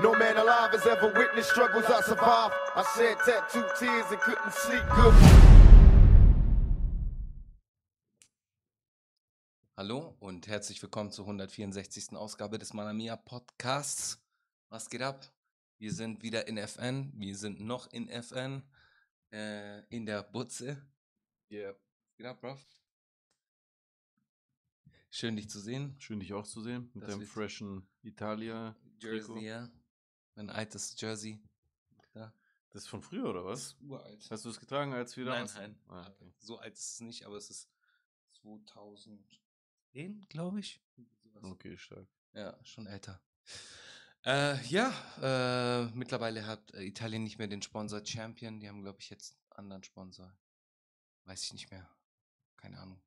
No man alive has ever witnessed struggles I survived. I shed tattooed tears and couldn't sleep good. Hallo und herzlich willkommen zur 164. Ausgabe des Manamia Podcasts. Was geht ab? Wir sind wieder in FN. Wir sind noch in FN. Äh, in der Butze. Yeah. Was geht ab, Bro? Schön, dich zu sehen. Schön, dich auch zu sehen. Mit Das deinem freshen Italia. Jersey, ja. Mein altes Jersey. Da. Das ist von früher, oder was? uralt. Hast du es getragen, als wir Nein, damals- nein. Ah, okay. So alt ist es nicht, aber es ist 2010, glaube ich. Okay, stark. Ja, schon älter. Äh, ja, äh, mittlerweile hat äh, Italien nicht mehr den Sponsor Champion. Die haben, glaube ich, jetzt einen anderen Sponsor. Weiß ich nicht mehr. Keine Ahnung.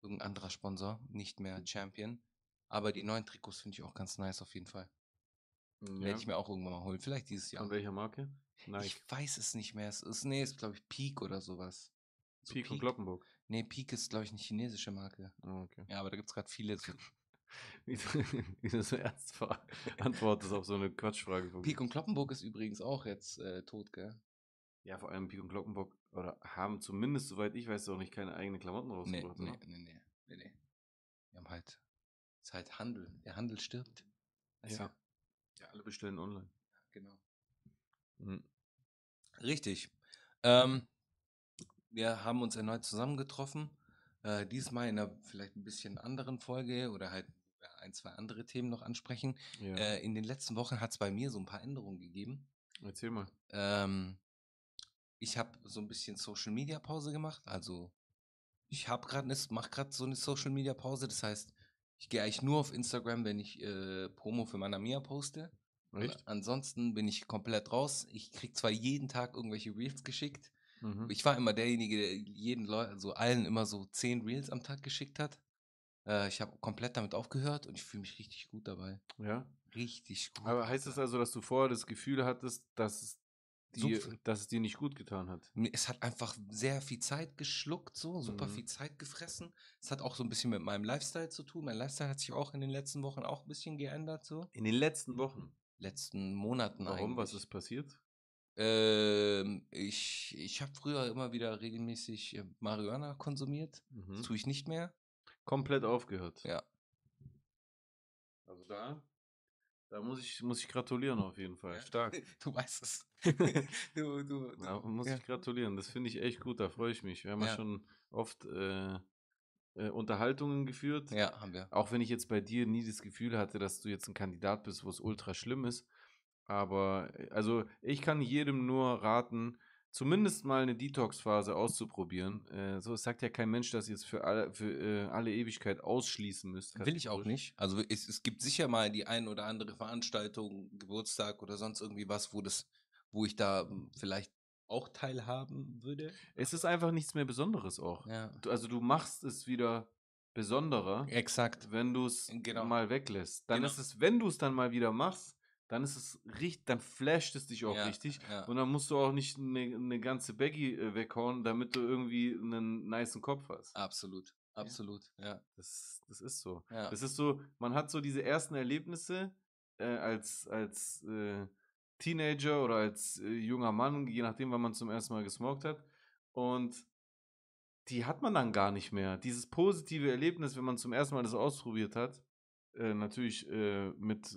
Irgendein anderer Sponsor, nicht mehr Champion. Aber die neuen Trikots finde ich auch ganz nice auf jeden Fall. Ja. Werde ich mir auch irgendwann mal holen. Vielleicht dieses Jahr. Von welcher Marke? Nike. Ich weiß es nicht mehr. Es ist, nee, ist, glaube ich, Peak oder sowas. So Peak und Glockenburg. Nee, Peak ist, glaube ich, eine chinesische Marke. Oh, okay. Ja, aber da gibt es gerade viele. So Wie du, so ernst ver- antwortest auf so eine Quatschfrage. von- Peak und Kloppenburg ist übrigens auch jetzt äh, tot, gell? Ja, vor allem Peak und Glockenburg oder haben zumindest, soweit ich weiß, auch nicht keine eigenen Klamotten rausgebracht. nee, ne? nee, nee, nee, nee. Wir haben halt, ist halt Handel. Der Handel stirbt. Weißt Ja. Ja, alle bestellen online. Genau. Mhm. Richtig. Ähm, wir haben uns erneut zusammengetroffen. Äh, diesmal in einer vielleicht ein bisschen anderen Folge oder halt ein, zwei andere Themen noch ansprechen. Ja. Äh, in den letzten Wochen hat es bei mir so ein paar Änderungen gegeben. Erzähl mal. Ähm, ich habe so ein bisschen Social Media Pause gemacht. Also ich habe gerade mache gerade so eine Social Media Pause. Das heißt, ich gehe eigentlich nur auf Instagram, wenn ich äh, Promo für Manamia poste. Echt? Ansonsten bin ich komplett raus. Ich krieg zwar jeden Tag irgendwelche Reels geschickt. Mhm. Ich war immer derjenige, der jeden Leuten, also allen immer so zehn Reels am Tag geschickt hat. Äh, ich habe komplett damit aufgehört und ich fühle mich richtig gut dabei. Ja. Richtig gut. Aber heißt das also, dass du vorher das Gefühl hattest, dass es, dir, So- dass es dir nicht gut getan hat? Es hat einfach sehr viel Zeit geschluckt, so super Mhm. viel Zeit gefressen. Es hat auch so ein bisschen mit meinem Lifestyle zu tun. Mein Lifestyle hat sich auch in den letzten Wochen auch ein bisschen geändert, so. In den letzten Wochen. Letzten Monaten Warum? Was eigentlich. ist passiert? Ähm, ich ich habe früher immer wieder regelmäßig äh, Marihuana konsumiert. Mhm. Das tue ich nicht mehr. Komplett aufgehört. Ja. Also da, da muss ich, muss ich gratulieren auf jeden Fall. Ja. Stark. Du weißt es. du, du, du. Ja, muss ja. ich gratulieren. Das finde ich echt gut. Da freue ich mich. Wir haben ja, Ja. schon oft äh, äh, Unterhaltungen geführt. Ja, haben wir. Auch wenn ich jetzt bei dir nie das Gefühl hatte, dass du jetzt ein Kandidat bist, wo es ultra schlimm ist. Aber äh, also ich kann jedem nur raten, zumindest mal eine Detox-Phase auszuprobieren. Äh, so es sagt ja kein Mensch, dass ihr es für alle, für, äh, alle Ewigkeit ausschließen müsst. Will ich auch nicht. Also es, es gibt sicher mal die ein oder andere Veranstaltung, Geburtstag oder sonst irgendwie was, wo das, wo ich da hm, vielleicht auch teilhaben würde. Es ist einfach nichts mehr Besonderes auch. Ja. Du, also du machst es wieder besonderer, Exakt. wenn du es Genau. mal weglässt. Dann Genau. ist es, wenn du es dann mal wieder machst, dann ist es richtig, dann flasht es dich auch Ja, richtig. ja. Und dann musst du auch nicht eine, eine ganze Baggy äh, weghauen, damit du irgendwie einen niceen Kopf hast. Absolut. Absolut. Ja. Das, das ist so. Ja. Das ist so, man hat so diese ersten Erlebnisse äh, als, als äh, Teenager oder als äh, junger Mann, je nachdem, wann man zum ersten Mal gesmoked hat. Und die hat man dann gar nicht mehr. Dieses positive Erlebnis, wenn man zum ersten Mal das ausprobiert hat, äh, natürlich äh, mit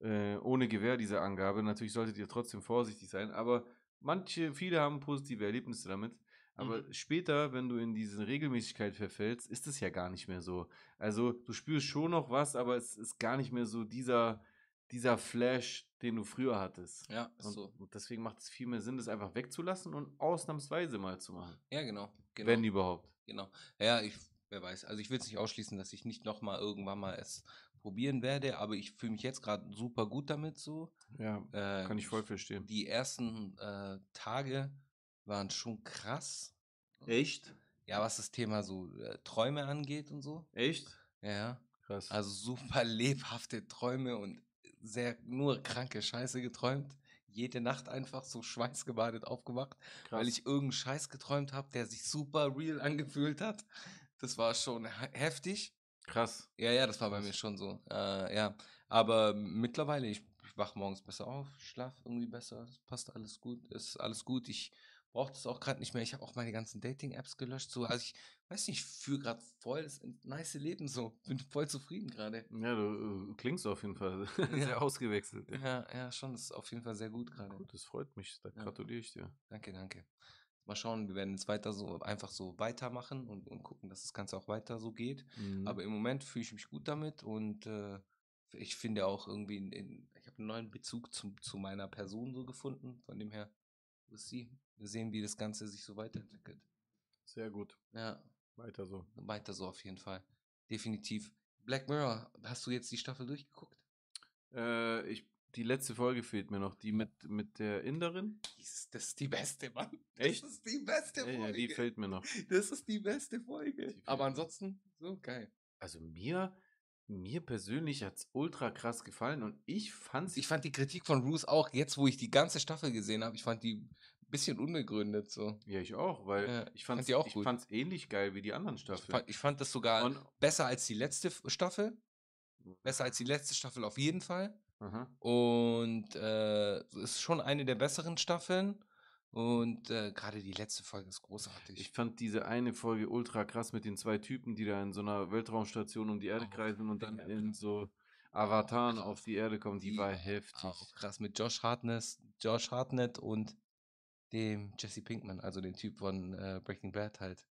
äh, ohne Gewähr diese Angabe. Natürlich solltet ihr trotzdem vorsichtig sein, aber manche, viele haben positive Erlebnisse damit. Aber Mhm. später, wenn du in diese Regelmäßigkeit verfällst, ist es ja gar nicht mehr so. Also du spürst schon noch was, aber es ist gar nicht mehr so dieser, dieser Flash, den du früher hattest. Ja, ist Und, so. und deswegen macht es viel mehr Sinn, das einfach wegzulassen und ausnahmsweise mal zu machen. Ja, genau. genau. Wenn überhaupt. Genau. Ja, ich, wer weiß. Also ich will es nicht ausschließen, dass ich nicht nochmal irgendwann mal es probieren werde, aber ich fühle mich jetzt gerade super gut damit so. Ja, Äh, kann ich voll verstehen. Die ersten äh, Tage waren schon krass. Echt? Ja, was das Thema so äh, Träume angeht und so. Echt? Ja. Krass. Also super lebhafte Träume und sehr nur kranke Scheiße geträumt. Jede Nacht einfach so schweißgebadet aufgewacht, Krass. weil ich irgendeinen Scheiß geträumt habe, der sich super real angefühlt hat. Das war schon he- heftig. Krass. Ja, ja, das war bei mir schon so. Äh, ja, aber mittlerweile, ich wach morgens besser auf, schlaf irgendwie besser, es passt alles gut, ist alles gut. Ich brauche das auch gerade nicht mehr. Ich habe auch meine ganzen Dating-Apps gelöscht. So, also ich weiß nicht, ich fühle gerade voll das nice Leben so. Bin voll zufrieden gerade. Ja, du äh, klingst auf jeden Fall Ja. sehr ausgewechselt. Ja, ja, schon. Das ist auf jeden Fall sehr gut gerade. Gut, das freut mich. Da Ja. gratuliere ich dir. Danke, danke. Mal schauen, wir werden jetzt weiter so einfach so weitermachen und, und gucken, dass das Ganze auch weiter so geht. Mhm. Aber im Moment fühle ich mich gut damit und äh, ich finde auch irgendwie, in, in, ich habe einen neuen Bezug zum, zu meiner Person so gefunden. Von dem her, ist sie? Wir sehen, wie das Ganze sich so weiterentwickelt. sehr gut. Ja, Weiter so. weiter so auf jeden Fall. Definitiv. Black Mirror, hast du jetzt die Staffel durchgeguckt? Äh, ich, die letzte Folge fehlt mir noch. Die mit, mit der Inderin. Das ist die beste, Mann. Echt? Das ist die beste Folge. ja, die fehlt mir noch. das ist die beste Folge. Die Aber ansonsten, so geil. Also mir, mir persönlich hat es ultra krass gefallen und ich fand's. Ich fand die Kritik von Bruce auch, jetzt wo ich die ganze Staffel gesehen habe, ich fand die ein bisschen unbegründet so. ja, ich auch, weil Ja, ich fand auch ich fand's ähnlich geil wie die anderen Ich Staffeln. fand, ich fand das sogar Und, besser als die letzte Staffel. Besser als die letzte Staffel auf jeden Fall. Aha. Und äh, es ist schon eine der besseren Staffeln. Und äh, gerade die letzte Folge ist großartig. Ich fand diese eine Folge ultra krass mit den zwei Typen, die da in so einer Weltraumstation um die Erde Oh, kreisen und dann in so Avataren krass. auf die Erde kommen. Die, Die war heftig. auch krass mit Josh Hartnett, Josh Hartnett und dem Jesse Pinkman, also dem Typ von äh, Breaking Bad halt.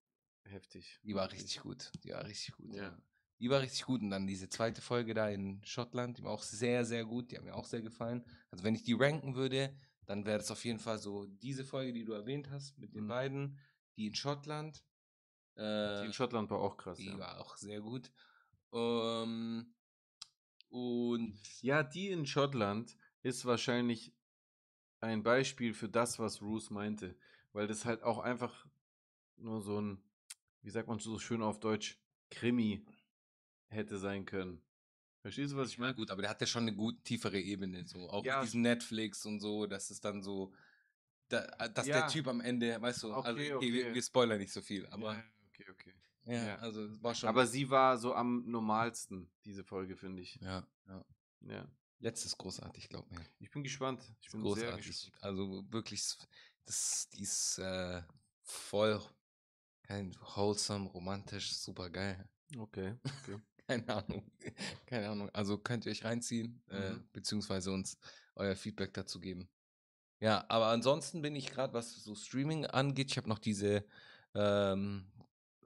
Heftig. Die war richtig gut. Die war richtig gut. Ja. Ja. Die war richtig gut. Und dann diese zweite Folge da in Schottland, die war auch sehr, sehr gut. Die hat mir auch sehr gefallen. Also wenn ich die ranken würde, dann wäre das auf jeden Fall so diese Folge, die du erwähnt hast, mit den Mhm. beiden, die in Schottland. Die Äh, in Schottland war auch krass. die Ja. war auch sehr gut. Ähm, und ja, die in Schottland ist wahrscheinlich ein Beispiel für das, was Bruce meinte. Weil das halt auch einfach nur so ein, wie sagt man so schön auf Deutsch, Krimi hätte sein können. Verstehst du, was ich Ja, meine? gut, aber der hat ja schon eine gut tiefere Ebene, so. Auch Ja. mit diesem Netflix und so, dass es dann so, da, dass Ja. der Typ am Ende, weißt du, also, Okay, okay, Wir, okay. wir spoilern nicht so viel, aber ja, okay, okay. ja, also war schon. Aber sie war so am normalsten, diese Folge, finde ich. ja, ja. Ja. Letztes großartig, glaub mir. Ich bin gespannt. Ich bin sehr großartig. gespannt. Also wirklich, das, die ist äh, voll kein wholesome, romantisch, super geil. Okay, okay. Keine Ahnung. Keine Ahnung. Also könnt ihr euch reinziehen, äh, Mhm. beziehungsweise uns euer Feedback dazu geben. Ja, aber ansonsten bin ich gerade, was so Streaming angeht, ich habe noch diese ähm,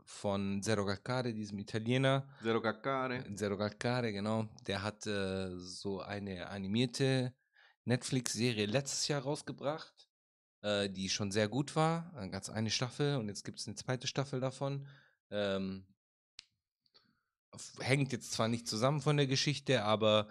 von Zero Calcare, diesem Italiener. Zero Caccare. Zero Calcare, genau. Der hat äh, so eine animierte Netflix-Serie letztes Jahr rausgebracht, äh, die schon sehr gut war. Es eine Staffel und jetzt gibt es eine zweite Staffel davon. Ähm, hängt jetzt zwar nicht zusammen von der Geschichte, aber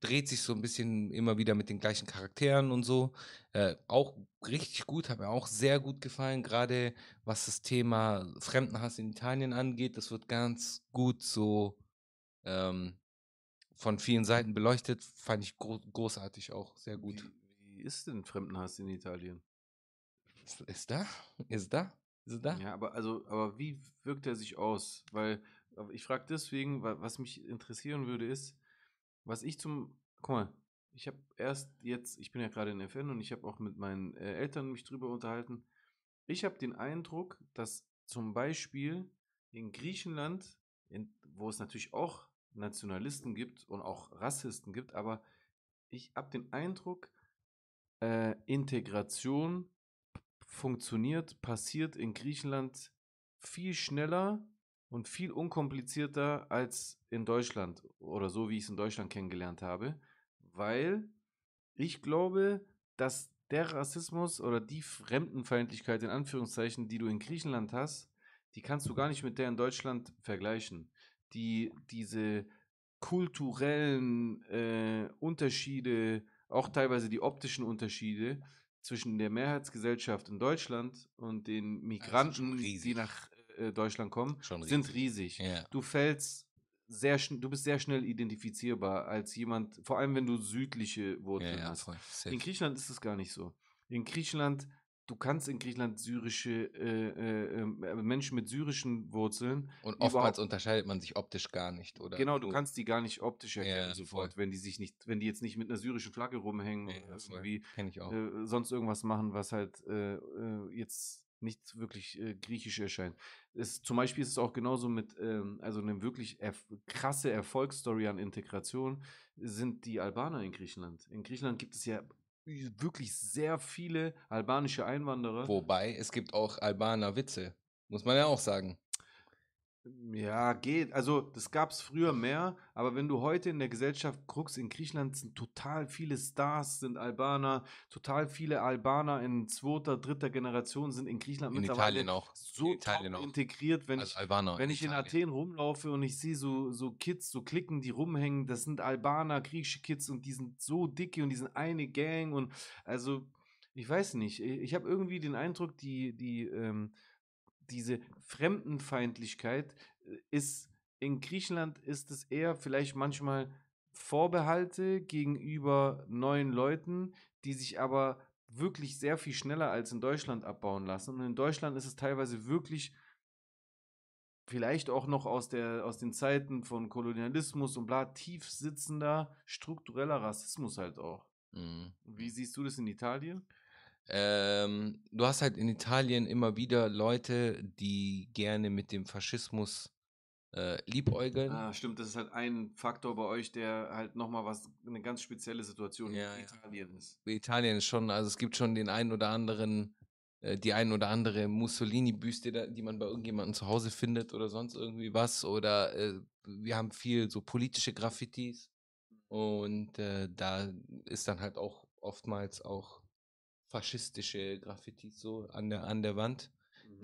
dreht sich so ein bisschen immer wieder mit den gleichen Charakteren und so. Äh, auch richtig gut, hat mir auch sehr gut gefallen, gerade was das Thema Fremdenhass in Italien angeht. Das wird ganz gut so ähm, von vielen Seiten beleuchtet. Fand ich gro großartig auch, sehr gut. Wie, wie ist denn Fremdenhass in Italien? Ist da? Ist da? Ist da? Ja, aber also, aber wie wirkt er sich aus? Weil, ich frage deswegen, wa- was mich interessieren würde, ist, was ich zum, guck mal, ich habe erst jetzt, ich bin ja gerade in FN und ich habe auch mit meinen äh, Eltern mich drüber unterhalten. Ich habe den Eindruck, dass zum Beispiel in Griechenland, in, wo es natürlich auch Nationalisten gibt und auch Rassisten gibt, aber ich habe den Eindruck, äh, Integration funktioniert, passiert in Griechenland viel schneller und viel unkomplizierter als in Deutschland oder so, wie ich es in Deutschland kennengelernt habe, weil ich glaube, dass der Rassismus oder die Fremdenfeindlichkeit in Anführungszeichen, die du in Griechenland hast, die kannst du gar nicht mit der in Deutschland vergleichen. Die, diese kulturellen äh, Unterschiede, auch teilweise die optischen Unterschiede zwischen der Mehrheitsgesellschaft in Deutschland und den Migranten, die nach äh, Deutschland kommen, Schon sind riesig. Ja. Du fällst sehr schnell, du bist sehr schnell identifizierbar als jemand, vor allem wenn du südliche Ja, Wurzeln ja, hast. In Griechenland ist es gar nicht so. In Griechenland du kannst in Griechenland syrische äh, äh, ähm, äh, Menschen mit syrischen Wurzeln Und oftmals unterscheidet man sich optisch gar nicht, oder? Genau, du kannst die gar nicht optisch erkennen Ja, sofort, voll. wenn die sich nicht, wenn die jetzt nicht mit einer syrischen Flagge rumhängen voll. irgendwie äh, sonst irgendwas machen, was halt äh, jetzt nicht wirklich griechisch erscheint. Es, zum Beispiel ist es auch genauso mit, ähm, also eine wirklich erf krasse Erfolgsstory an Integration sind die Albaner in Griechenland. In Griechenland gibt es ja wirklich sehr viele albanische Einwanderer. Wobei, es gibt auch Albaner Witze. Muss man ja auch sagen. Ja, geht. Also, das gab es früher mehr, aber wenn du heute in der Gesellschaft guckst, in Griechenland sind total viele Stars, sind Albaner, total viele Albaner in zweiter, dritter Generation sind in Griechenland In mittlerweile Italien auch. so In Italien auch. integriert. Wenn Also ich, Albaner. wenn ich in. Athen rumlaufe und ich sehe so, so Kids, so Klicken, die rumhängen, das sind Albaner, griechische Kids und die sind so dicke und die sind eine Gang und also, ich weiß nicht, ich, ich habe irgendwie den Eindruck, die, die, ähm, diese Fremdenfeindlichkeit äh, ist in Griechenland ist es eher vielleicht manchmal Vorbehalte gegenüber neuen Leuten, die sich aber wirklich sehr viel schneller als in Deutschland abbauen lassen. Und in Deutschland ist es teilweise wirklich vielleicht auch noch aus, der, aus den Zeiten von Kolonialismus und bla, tief sitzender struktureller Rassismus halt auch. Mhm. Wie siehst du das in Italien? Ähm, du hast halt in Italien immer wieder Leute, die gerne mit dem Faschismus äh, liebäugeln. Ah, stimmt, das ist halt ein Faktor bei euch, der halt nochmal was, eine ganz spezielle Situation Ja, in ja. Italien ist. Italien ist schon, also es gibt schon den einen oder anderen, äh, die ein oder andere Mussolini-Büste, die man bei irgendjemandem zu Hause findet oder sonst irgendwie was. Oder äh, wir haben viel so politische Graffitis. Und äh, da ist dann halt auch oftmals auch faschistische Graffitis so an der, an der Wand.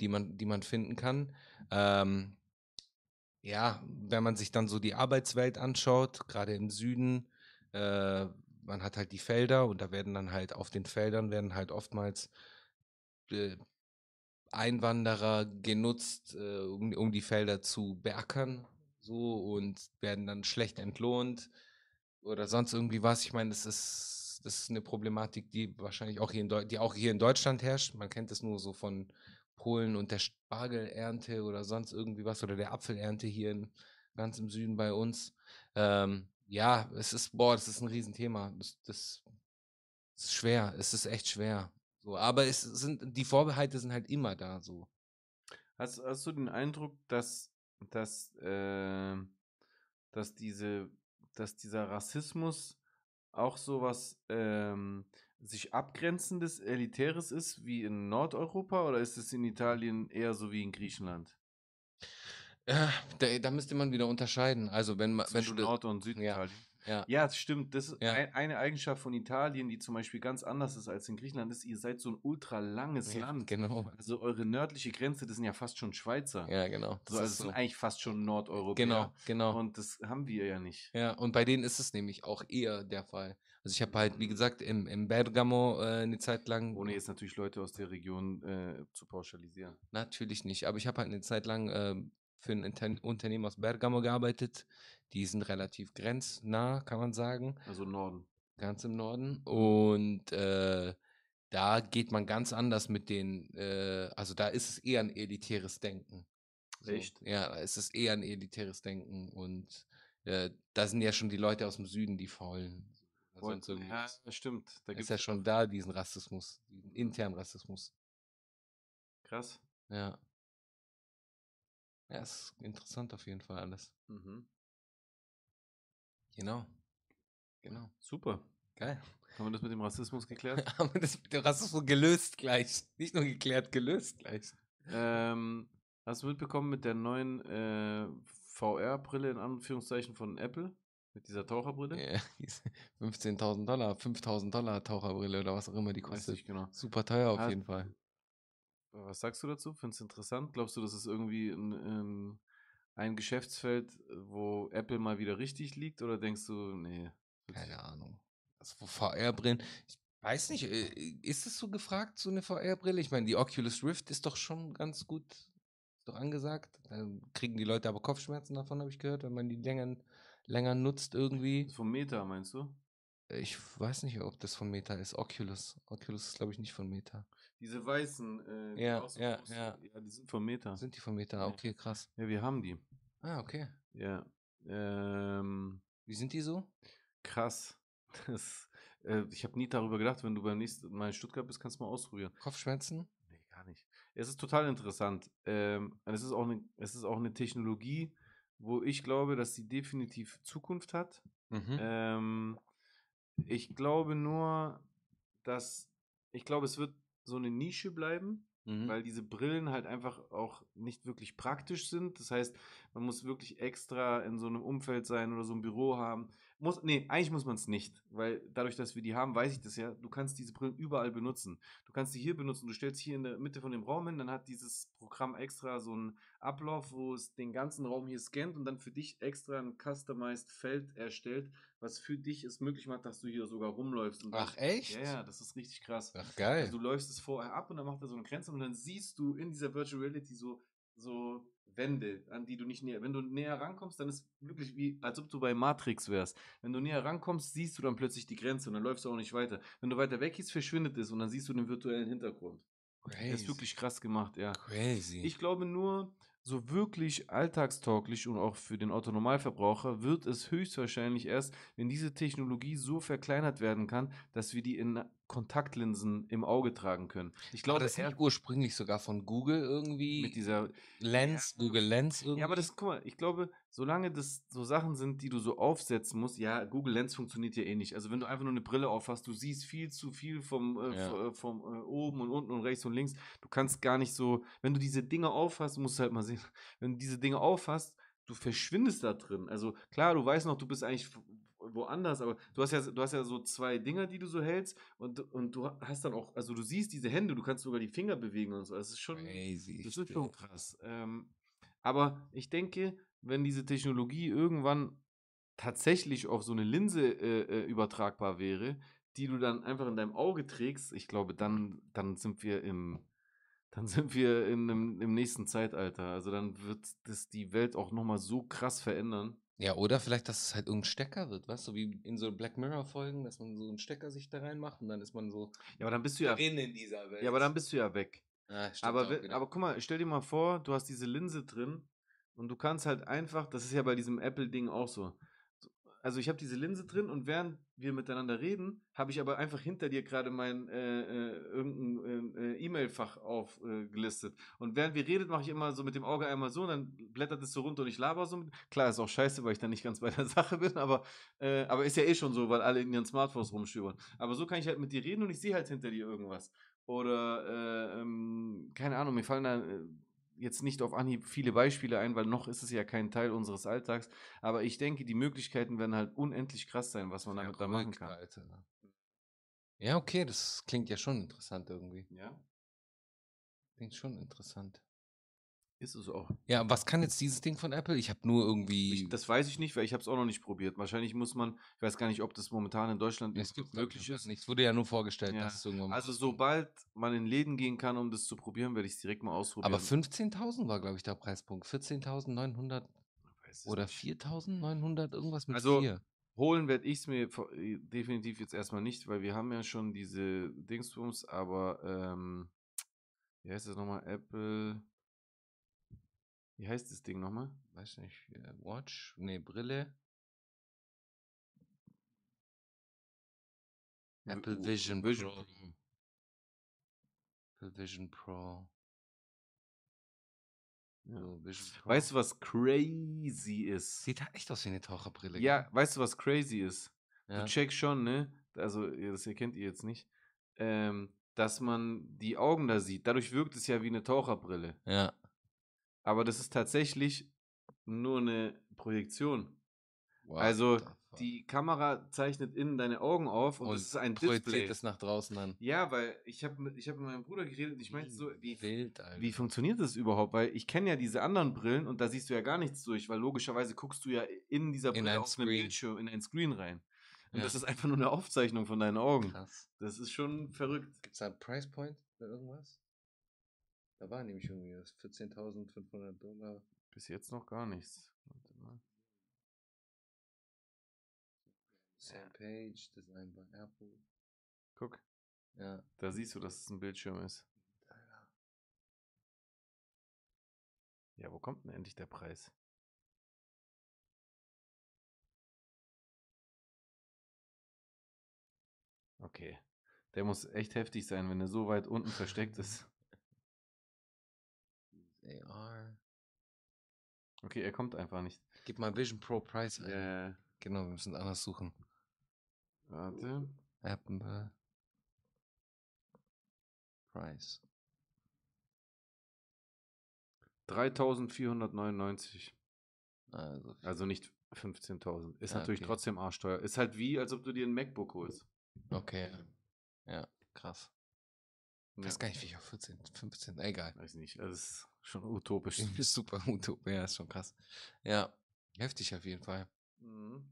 die man, die man finden kann. Ähm, ja, wenn man sich dann so die Arbeitswelt anschaut, gerade im Süden, äh, man hat halt die Felder und da werden dann halt auf den Feldern werden halt oftmals äh, Einwanderer genutzt, äh, um, um die Felder zu beackern, so und werden dann schlecht entlohnt oder sonst irgendwie was. Ich meine, das ist, das ist eine Problematik, die wahrscheinlich auch hier in Deu die auch hier in Deutschland herrscht. Man kennt es nur so von Polen und der Spargelernte oder sonst irgendwie was oder der Apfelernte hier in, ganz im Süden bei uns. Ähm, ja, es ist, boah, das ist ein Riesenthema. Das, das ist schwer. Es ist echt schwer. So, aber es sind, die Vorbehalte sind halt immer da, so. Hast, hast du den Eindruck, dass, dass, äh, dass, diese, dass dieser Rassismus auch so was ähm, sich abgrenzendes, elitäres ist wie in Nordeuropa oder ist es in Italien eher so wie in Griechenland? Ja, da, da müsste man wieder unterscheiden. Also, wenn, ma- wenn du Zwischen Nord- und Süditalien. ja, Ja, das stimmt. Das ist Ja. ein, eine Eigenschaft von Italien, die zum Beispiel ganz anders ist als in Griechenland, ist, ihr seid so ein ultra langes ja, Land. genau. Also eure nördliche Grenze, das sind ja fast schon Schweizer. Ja, genau. so, Das also ist das sind so. eigentlich fast schon Nordeuropäer. Genau, genau. Und das haben wir ja nicht. Ja, und bei denen ist es nämlich auch eher der Fall. Also ich habe halt, wie gesagt, im, im Bergamo äh, eine Zeit lang, Ohne jetzt natürlich Leute aus der Region äh, zu pauschalisieren. natürlich nicht, aber ich habe halt eine Zeit lang ähm, für ein Inter Unternehmen aus Bergamo gearbeitet. Die sind relativ grenznah, kann man sagen, Also Norden. ganz im Norden. Und äh, da geht man ganz anders mit den, äh, also da ist es eher ein elitäres Denken. So, Echt? Ja, da ist es eher ein elitäres Denken und äh, da sind ja schon die Leute aus dem Süden, die faulen. Sonst ja, stimmt. Da ist ja schon da diesen Rassismus, diesen internen Rassismus. Krass. Ja. Ja, ist interessant auf jeden Fall alles. Mhm. Genau. Genau. Super. Geil. Haben wir das mit dem Rassismus geklärt? Haben wir das mit dem Rassismus gelöst gleich. Nicht nur geklärt, gelöst gleich. ähm, hast du mitbekommen mit der neuen äh, VR-Brille in Anführungszeichen von Apple? Mit dieser Taucherbrille? Ja, diese 15.000 Dollar, 5.000 Dollar Taucherbrille oder was auch immer die Weiß kostet. nicht genau. Super teuer auf Ah, jeden Fall. Was sagst du dazu? Findest du interessant? Glaubst du, das ist irgendwie ein, ein, ein Geschäftsfeld, wo Apple mal wieder richtig liegt? Oder denkst du, nee? Keine Ahnung. Also VR-Brillen. Ich weiß nicht, äh, ist es so gefragt, so eine VR-Brille? Ich meine, die Oculus Rift ist doch schon ganz gut, doch angesagt. Dann kriegen die Leute aber Kopfschmerzen davon, habe ich gehört, wenn man die länger, länger nutzt irgendwie. Vom Meta, meinst du? Ich weiß nicht, ob das von Meta ist. Oculus. Oculus ist, glaube ich, nicht von Meta. Diese weißen. Äh, Ja, so ja, ja. ja. Die sind vom Meter. Sind die vom Meter? Okay, krass. Ja, wir haben die. Ah, okay. Ja. Ähm, Wie sind die so? krass. Das, äh, ich habe nie darüber gedacht, wenn du beim nächsten Mal in Stuttgart bist, kannst du mal ausprobieren. Kopfschmerzen? Nee, gar nicht. Es ist total interessant. Ähm, es ist auch eine, es ist auch eine Technologie, wo ich glaube, dass sie definitiv Zukunft hat. Mhm. Ähm, ich glaube nur, dass ich glaube, es wird so eine Nische bleiben, Mhm. weil diese Brillen halt einfach auch nicht wirklich praktisch sind. Das heißt, man muss wirklich extra in so einem Umfeld sein oder so ein Büro haben. Muss, nee, eigentlich muss man es nicht, weil dadurch, dass wir die haben, weiß ich das ja, du kannst diese Brillen überall benutzen. Du kannst sie hier benutzen, du stellst hier in der Mitte von dem Raum hin, dann hat dieses Programm extra so einen Ablauf, wo es den ganzen Raum hier scannt und dann für dich extra ein customized Feld erstellt, was für dich es möglich macht, dass du hier sogar rumläufst. Ach, echt? Ja, ja, das ist richtig krass. Ach, geil. Also du läufst es vorher ab und dann macht er so eine Grenze und dann siehst du in dieser Virtual Reality so, so Wände, an die du nicht näher. Wenn du näher rankommst, dann ist wirklich wie, als ob du bei Matrix wärst. Wenn du näher rankommst, siehst du dann plötzlich die Grenze und dann läufst du auch nicht weiter. Wenn du weiter weg gehst, verschwindet es und dann siehst du den virtuellen Hintergrund. Das Crazy. ist wirklich krass gemacht, ja. crazy. Ich glaube nur, so wirklich alltagstauglich und auch für den Autonormalverbraucher wird es höchstwahrscheinlich erst, wenn diese Technologie so verkleinert werden kann, dass wir die in Kontaktlinsen im Auge tragen können. Ich glaube, das ist nicht ursprünglich sogar von Google irgendwie. mit dieser Lens, Google Lens irgendwie. Ja, aber das, guck mal, ich glaube, solange das so Sachen sind, die du so aufsetzen musst, ja, Google Lens funktioniert ja eh nicht. Also wenn du einfach nur eine Brille aufhast, du siehst viel zu viel vom, äh, Ja. äh, vom äh, oben und unten und rechts und links. Du kannst gar nicht so, wenn du diese Dinge aufhast, musst du halt mal sehen, wenn du diese Dinge aufhast, du verschwindest da drin. Also klar, du weißt noch, du bist eigentlich woanders, aber du hast ja, du hast ja so zwei Dinger, die du so hältst und, und du hast dann auch, also du siehst diese Hände, du kannst sogar die Finger bewegen und so. Das ist schon, crazy. das ist schon krass. Ähm, aber ich denke, wenn diese Technologie irgendwann tatsächlich auf so eine Linse äh, äh, übertragbar wäre, die du dann einfach in deinem Auge trägst, ich glaube, dann, dann sind wir im, dann sind wir in einem, im nächsten Zeitalter. Also dann wird das die Welt auch nochmal so krass verändern. Ja, oder vielleicht, dass es halt irgendein Stecker wird, weißt du, wie in so Black Mirror-Folgen, dass man so einen Stecker sich da reinmacht und dann ist man so Ja, aber dann bist du ja, drin in dieser Welt. ja, aber dann bist du ja weg. Ah, stimmt Aber, auch we- wieder. aber guck mal, stell dir mal vor, du hast diese Linse drin und du kannst halt einfach, das ist ja bei diesem Apple-Ding auch so. So, Also ich habe diese Linse drin und während wir miteinander reden, habe ich aber einfach hinter dir gerade mein äh, äh, irgendein äh, äh, E-Mail-Fach aufgelistet. und während wir redet, mache ich immer so mit dem Auge einmal so und dann blättert es so runter und ich laber so. Mit. Klar, ist auch scheiße, weil ich dann nicht ganz bei der Sache bin, aber, äh, aber ist ja eh schon so, weil alle in ihren Smartphones rumstöbern. Aber so kann ich halt mit dir reden und ich sehe halt hinter dir irgendwas. Oder, äh, ähm, keine Ahnung, mir fallen da äh, jetzt nicht auf Anhieb viele Beispiele ein, weil noch ist es ja kein Teil unseres Alltags. Aber ich denke, die Möglichkeiten werden halt unendlich krass sein, was man damit da machen kann. Alter. Ja, okay, das klingt ja schon interessant irgendwie. Ja, Klingt schon interessant. Ist es auch. Ja, was kann jetzt dieses Ding von Apple? Ich habe nur irgendwie. Ich, das weiß ich nicht, weil ich habe es auch noch nicht probiert. Wahrscheinlich muss man, ich weiß gar nicht, ob das momentan in Deutschland es gibt möglich ist. Nicht. Es wurde ja nur vorgestellt, Ja. dass es irgendwann. Also sobald man in Läden gehen kann, um das zu probieren, werde ich es direkt mal ausprobieren. aber 15.000 war, glaube ich, der Preispunkt. 14.900 Weiß es oder nicht. 4.900 irgendwas mit Also, 4. Holen werde ich es mir äh, definitiv jetzt erstmal nicht, weil wir haben ja schon diese Dingsbums, aber ähm, wie heißt das nochmal? Apple. Wie heißt das Ding nochmal? Weiß nicht, äh, Watch? Nee, Brille. Apple W- Vision, Vision Pro. Apple Vision Pro. Ja. So, Vision Pro. Weißt du, was crazy ist? Sieht halt echt aus wie eine Taucherbrille. Ja, weißt du, was crazy ist? ja. Du checkst schon, ne? Also, das erkennt ihr jetzt nicht. Ähm, dass man die Augen da sieht. Dadurch wirkt es ja wie eine Taucherbrille. ja. Aber das ist tatsächlich nur eine Projektion. What Also? Die Kamera zeichnet innen deine Augen auf und, und es ist ein projiziert Display. es nach draußen an. Ja, weil ich habe mit, ich hab mit meinem Bruder geredet und ich meinte so, wie, wild, wie funktioniert das überhaupt? Weil ich kenne ja diese anderen Brillen und da siehst du ja gar nichts durch, weil logischerweise guckst du ja in dieser In Brille ein auf Screen. Bildschirm, in ein Screen rein. Und Ja. das ist einfach nur eine Aufzeichnung von deinen Augen. Krass. Das ist schon verrückt. Gibt es da einen Price Point für irgendwas? Da waren nämlich irgendwie 14.500 Dollar. Bis jetzt noch gar nichts. Warte mal. Sam Page, Design bei Apple. Guck. Ja. Da siehst du, dass es ein Bildschirm ist. Ja, wo kommt denn endlich der Preis? Okay. Der muss echt heftig sein, wenn er so weit unten versteckt ist. AR. Okay, er kommt einfach nicht. Gib mal Vision Pro Price ein. Äh, Genau, wir müssen anders suchen. warte. Apple Price. 3499. Also, Also nicht 15.000. Ist Ah, natürlich okay. trotzdem arschteuer. Ist halt wie, als ob du dir ein MacBook holst. okay. Ja, krass. Ich Ja, weiß gar nicht, wie ich auf 14, 15, egal. weiß nicht. Ist schon utopisch. Super Utopia, ja, ist schon krass. Ja, heftig auf jeden Fall. Mhm.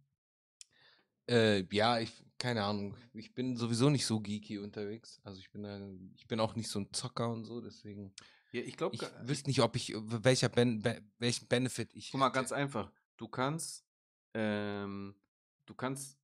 Äh, ja, ich, keine Ahnung. Ich bin sowieso nicht so geeky unterwegs. Also ich bin da, ich bin auch nicht so ein Zocker und so, deswegen. Ja, ich glaube, Ich wüsste nicht, ob ich, welcher ben, be, welchen Benefit ich. Guck mal, hätte. ganz einfach. Du kannst, ähm, du kannst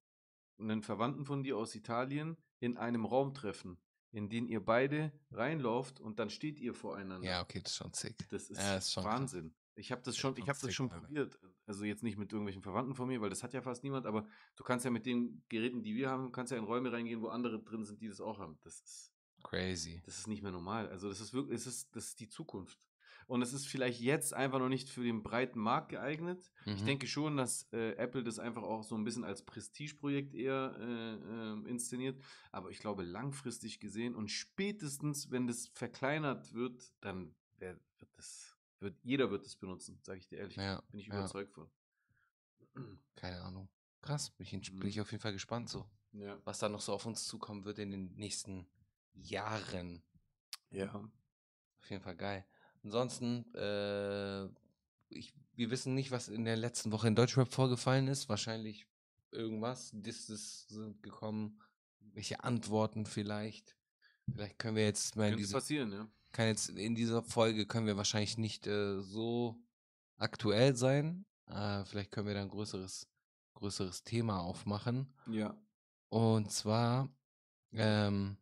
einen Verwandten von dir aus Italien in einem Raum treffen, in den ihr beide reinlauft und dann steht ihr voreinander. Ja, okay, das ist schon sick. Das ist, Ja, ist schon krass. Wahnsinn. Ich habe das ist schon, ich habe das schon Alter. probiert. Also jetzt nicht mit irgendwelchen Verwandten von mir, weil das hat ja fast niemand, aber du kannst ja mit den Geräten, die wir haben, kannst ja in Räume reingehen, wo andere drin sind, die das auch haben. Das ist, Crazy. das ist nicht mehr normal. Also das ist wirklich, es ist, das ist die Zukunft. Und es ist vielleicht jetzt einfach noch nicht für den breiten Markt geeignet. Ich Mhm. denke schon, dass äh, Apple das einfach auch so ein bisschen als Prestigeprojekt eher äh, ähm, inszeniert. Aber ich glaube, langfristig gesehen und spätestens, wenn das verkleinert wird, dann wird das, wird, jeder wird es benutzen, sage ich dir ehrlich. Ja, Bin ich ja. überzeugt von. Keine Ahnung. Krass, bin ich, in- bin Mhm. ich auf jeden Fall gespannt, so. Ja. Was da noch so auf uns zukommen wird in den nächsten Jahren. Ja. Auf jeden Fall geil. Ansonsten, äh, ich, wir wissen nicht, was in der letzten Woche in Deutschrap vorgefallen ist. Wahrscheinlich irgendwas. Disses sind gekommen. Welche Antworten vielleicht. Vielleicht können wir jetzt mal in Könnte diese, passieren, ja. kann jetzt in dieser Folge können wir wahrscheinlich nicht äh, so aktuell sein. Äh, vielleicht können wir da ein größeres, größeres Thema aufmachen. Ja. Und zwar, ähm,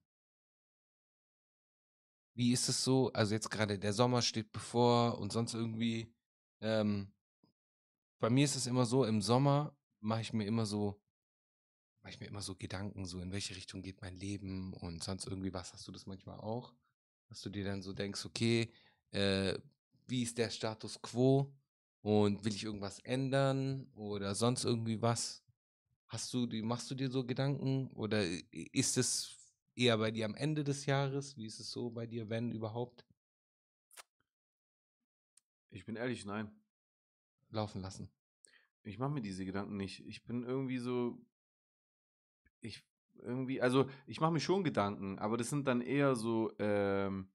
wie ist es so? Also jetzt gerade der Sommer steht bevor und sonst irgendwie. Ähm, bei mir ist es immer so, im Sommer mache ich mir immer so, mache ich mir immer so Gedanken, so in welche Richtung geht mein Leben und sonst irgendwie was. Hast du das manchmal auch? Dass du dir dann so denkst, okay, äh, wie ist der Status quo und will ich irgendwas ändern oder sonst irgendwie was? Hast du machst du dir so Gedanken oder ist es eher bei dir am Ende des Jahres? Wie ist es so bei dir, wenn überhaupt? Ich bin ehrlich, nein. Laufen lassen. Ich mache mir diese Gedanken nicht. Ich bin irgendwie so. Ich irgendwie, also ich mache mir schon Gedanken, aber das sind dann eher so, ähm,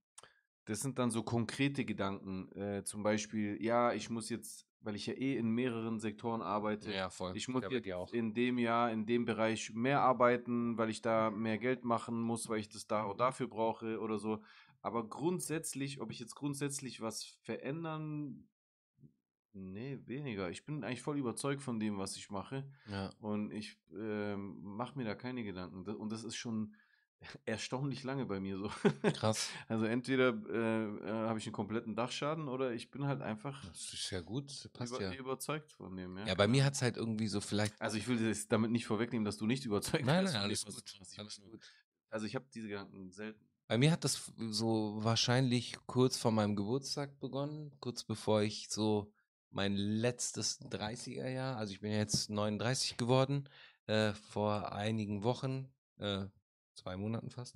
das sind dann so konkrete Gedanken. Äh, zum Beispiel, ja, ich muss jetzt, weil ich ja eh in mehreren Sektoren arbeite, voll. ich muss Ja, jetzt auch. in dem Jahr, in dem Bereich mehr arbeiten, weil ich da mehr Geld machen muss, weil ich das da oder dafür brauche oder so. Aber grundsätzlich, ob ich jetzt grundsätzlich was verändern, nee, weniger. Ich bin eigentlich voll überzeugt von dem, was ich mache. Ja. Und ich ähm, mache mir da keine Gedanken. Da- Und das ist schon erstaunlich lange bei mir so. Krass. Also entweder äh, äh, habe ich einen kompletten Dachschaden oder ich bin halt einfach Das ist ja gut, passt über, ja. überzeugt von dem. Ja, Ja, bei mir hat es halt irgendwie so vielleicht. Also ich will das damit nicht vorwegnehmen, dass du nicht überzeugt Nein, bist nein, von alles dem, gut. Ich Alles gut. Also ich habe diese Gedanken selten. Bei mir hat das so wahrscheinlich kurz vor meinem Geburtstag begonnen, kurz bevor ich so mein letztes 30er-Jahr, also ich bin jetzt 39 geworden, äh, vor einigen Wochen, äh, zwei Monaten fast.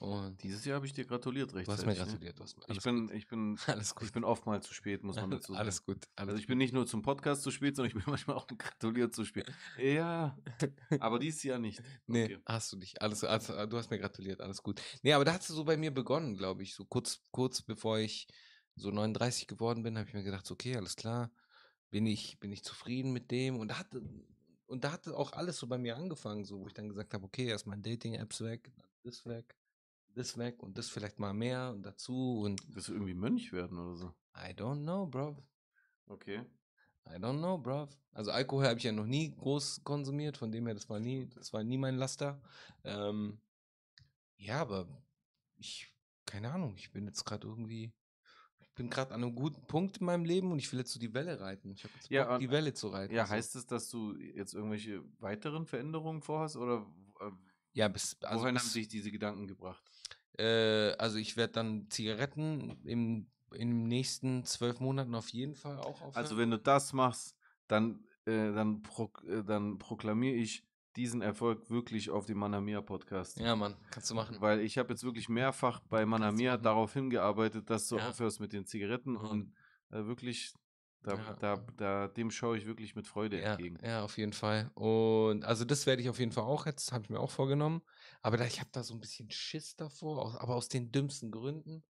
Und Dieses Jahr habe ich dir gratuliert du rechtzeitig. hast mir ne? gratuliert. Du hast mir, Ich alles bin, gut. ich bin, alles gut. ich bin oftmals zu spät, muss man dazu sagen. alles gut. Alles Also ich bin nicht nur zum Podcast zu spät, sondern ich bin manchmal auch gratuliert zu spät. Ja, aber dieses Jahr nicht. Nee, Okay. hast du nicht. Alles, also, du hast mir gratuliert, alles gut. Nee, aber da hat es so bei mir begonnen, glaube ich. So kurz, kurz bevor ich so 39 geworden bin, habe ich mir gedacht, so, okay, alles klar, bin ich, bin ich zufrieden mit dem. Und da hatte, und da hatte auch alles so bei mir angefangen, so, wo ich dann gesagt habe, okay, erstmal Dating-Apps weg, dann das weg, das weg und das vielleicht mal mehr und dazu und Willst du irgendwie Mönch werden oder so? I don't know, bro. Okay. I don't know, bruv. Also Alkohol habe ich ja noch nie groß konsumiert, von dem her, das war nie, das war nie mein Laster. Ähm, ja, aber ich, keine Ahnung, ich bin jetzt gerade irgendwie, bin gerade an einem guten Punkt in meinem Leben und ich will jetzt so die Welle reiten. Ich habe jetzt Ja, Bock, die Welle zu reiten. Ja, so. heißt es, dass du jetzt irgendwelche weiteren Veränderungen vorhast oder äh, Ja, bis, also wohin bis, haben sich diese Gedanken gebracht? Äh, also ich werde dann Zigaretten im, in den nächsten zwölf Monaten auf jeden Fall auch aufhören. Also wenn du das machst, dann, äh, dann, prok äh, dann proklamiere ich diesen Erfolg wirklich auf dem Manamia Podcast. ja, Mann, kannst du machen. Weil ich habe jetzt wirklich mehrfach bei Manamia darauf hingearbeitet, dass du Ja. aufhörst mit den Zigaretten Mhm. und äh, wirklich, da, Ja. da, da, dem schaue ich wirklich mit Freude Ja, entgegen. ja, auf jeden Fall. Und also das werde ich auf jeden Fall auch jetzt, habe ich mir auch vorgenommen. Aber da, ich habe da so ein bisschen Schiss davor, aus, aber aus den dümmsten Gründen.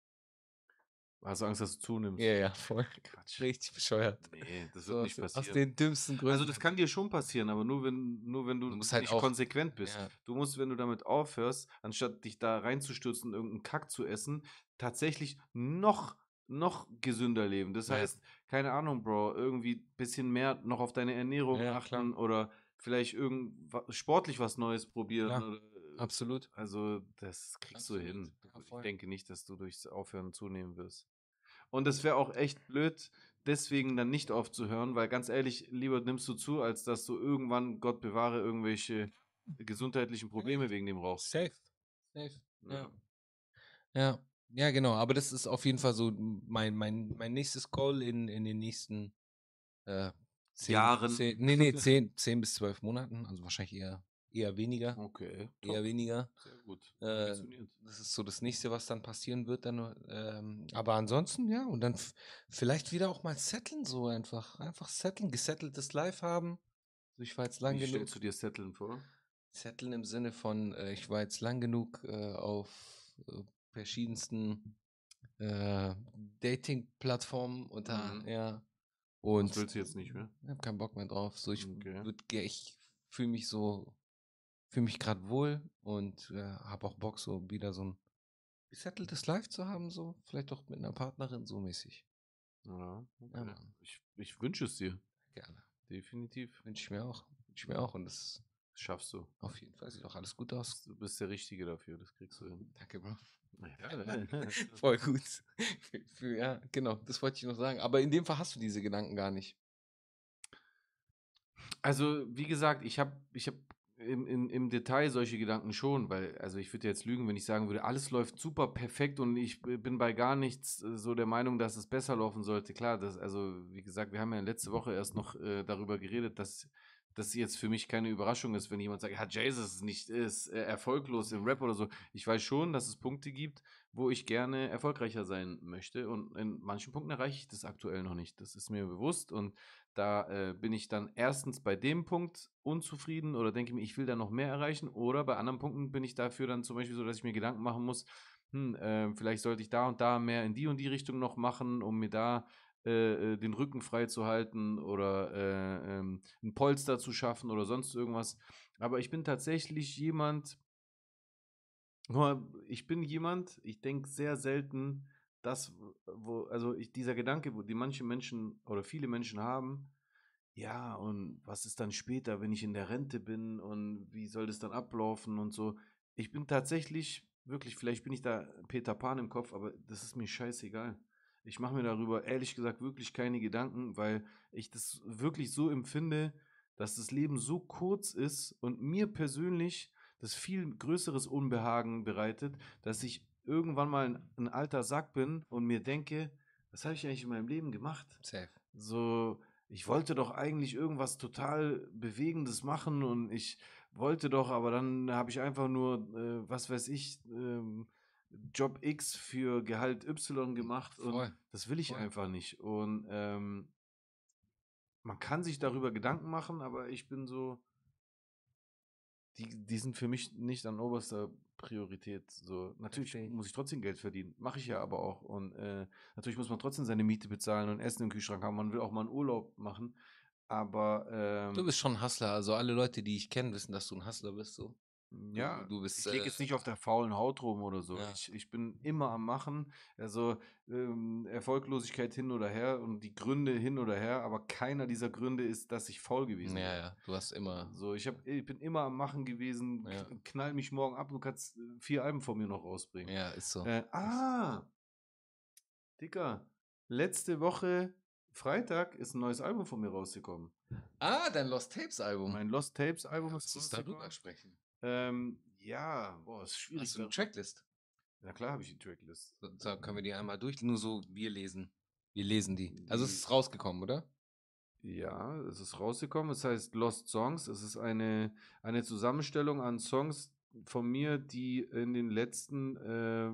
Hast du Angst, dass du zunimmst? Ja, ja, voll. Quatsch. Richtig bescheuert. Nee, das So wird aus, nicht aus passieren. den dümmsten Gründen. Also das kann dir schon passieren, aber nur wenn, nur wenn du, Du halt nicht auch- konsequent bist. Ja. Du musst, wenn du damit aufhörst, anstatt dich da reinzustürzen und irgendeinen Kack zu essen, tatsächlich noch, noch gesünder leben. Das Ja. heißt, keine Ahnung, Bro, irgendwie ein bisschen mehr noch auf deine Ernährung Ja, achten oder vielleicht irgend sportlich was Neues probieren. Absolut. also, das kriegst du Absolut. hin. Ja, ich denke nicht, dass du durchs Aufhören zunehmen wirst. Und es wäre auch echt blöd, deswegen dann nicht aufzuhören, weil ganz ehrlich, lieber nimmst du zu, als dass du irgendwann, Gott bewahre, irgendwelche gesundheitlichen Probleme wegen dem rauchst. Safe. Safe. Ja. Ja. Ja. Genau. Aber das ist auf jeden Fall so mein, mein, mein nächstes Goal in, in den nächsten äh, zehn, Jahren. Zehn, nee, nee, zehn, zehn bis zwölf Monaten. Also wahrscheinlich eher, eher weniger. Okay, Eher top. weniger. Sehr gut. Äh. Das ist so das nächste, was dann passieren wird. Dann, ähm, aber ansonsten, ja, und dann vielleicht wieder auch mal setteln, so einfach. Einfach setteln, gesetteltes Life haben. Also ich war jetzt lang Wie genug. stellst du dir Setteln vor? Setteln im Sinne von, äh, ich war jetzt lang genug äh, auf äh, verschiedensten äh, Dating-Plattformen unter, Mhm. ja. Und das willst du jetzt nicht mehr? ich habe keinen Bock mehr drauf. So, ich Okay. ich fühle mich so, fühle mich gerade wohl und äh, habe auch Bock, so wieder so ein gesetteltes Life zu haben, so vielleicht auch mit einer Partnerin, so mäßig. Ja, okay. Ja, ich, ich wünsche es dir. Gerne. Definitiv. Wünsche ich mir auch. Wünsche ich mir auch und das schaffst du. auf jeden Fall sieht auch alles gut aus. Du bist der Richtige dafür, das kriegst du hin. Danke, Bro. Ja, Voll gut. Ja, genau, das wollte ich noch sagen. Aber in dem Fall hast du diese Gedanken gar nicht. Also, wie gesagt, ich habe ich hab im, im, im Detail solche Gedanken schon, weil, also ich würde jetzt lügen, wenn ich sagen würde, alles läuft super perfekt und ich bin bei gar nichts äh, so der Meinung, dass es besser laufen sollte. Klar, das, also wie gesagt, wir haben ja letzte Woche erst noch äh, darüber geredet, dass das jetzt für mich keine Überraschung ist, wenn jemand sagt, ja, Jesus ist nicht ist äh, erfolglos im Rap oder so. Ich weiß schon, dass es Punkte gibt, wo ich gerne erfolgreicher sein möchte und in manchen Punkten erreiche ich das aktuell noch nicht. Das ist mir bewusst und da äh, bin ich dann erstens bei dem Punkt unzufrieden oder denke mir, ich will da noch mehr erreichen. Oder bei anderen Punkten bin ich dafür dann zum Beispiel so, dass ich mir Gedanken machen muss, hm, äh, vielleicht sollte ich da und da mehr in die und die Richtung noch machen, um mir da äh, äh, den Rücken frei zu halten oder äh, ähm, ein Polster zu schaffen oder sonst irgendwas. Aber ich bin tatsächlich jemand, ich bin jemand, ich denke sehr selten, das, wo, also ich, dieser Gedanke, wo die manche Menschen oder viele Menschen haben, ja, und was ist dann später, wenn ich in der Rente bin und wie soll das dann ablaufen und so. Ich bin tatsächlich, wirklich, vielleicht bin ich da Peter Pan im Kopf, aber das ist mir scheißegal. Ich mache mir darüber ehrlich gesagt wirklich keine Gedanken, weil ich das wirklich so empfinde, dass das Leben so kurz ist und mir persönlich das viel größeres Unbehagen bereitet, dass ich irgendwann mal ein, ein alter Sack bin und mir denke, was habe ich eigentlich in meinem Leben gemacht? Safe. So, ich wollte doch eigentlich irgendwas total Bewegendes machen und ich wollte doch, aber dann habe ich einfach nur, äh, was weiß ich, ähm, Job X für Gehalt Y gemacht und Voll. das will ich Voll. einfach nicht. Und ähm, man kann sich darüber Gedanken machen, aber ich bin so, die, die sind für mich nicht an oberster Priorität. So, natürlich Versteh muss ich trotzdem Geld verdienen, mache ich ja aber auch. Und äh, natürlich muss man trotzdem seine Miete bezahlen und Essen im Kühlschrank haben. Man will auch mal einen Urlaub machen. Aber ähm, Du bist schon ein Hustler. Also alle Leute, die ich kenne, wissen, dass du ein Hustler bist. So. Ja, du bist, ich lege äh, jetzt nicht auf der faulen Haut rum oder so. Ja. Ich, ich bin immer am Machen. Also ähm, Erfolglosigkeit hin oder her und die Gründe hin oder her, aber keiner dieser Gründe ist, dass ich faul gewesen Ja, bin. ja. Du hast immer. So, ich, hab, ich bin immer am Machen gewesen, Ja. knall mich morgen ab, du kannst äh, vier Alben von mir noch rausbringen. Ja, ist so. Äh, ah! Dicker, letzte Woche, Freitag, ist ein neues Album von mir rausgekommen. Ah, dein Lost Tapes Album. Mein Lost Tapes Album Lass ist rausgekommen. darüber sprechen. Ähm, ja, boah, ist schwierig. Hast du eine Tracklist? Na klar habe ich die Tracklist. So, können wir die einmal durch? Nur so, wir lesen. Wir lesen die. Also es ist rausgekommen, oder? Ja, es ist rausgekommen. Es heißt Lost Songs. Es ist eine, eine Zusammenstellung an Songs von mir, die in den letzten äh,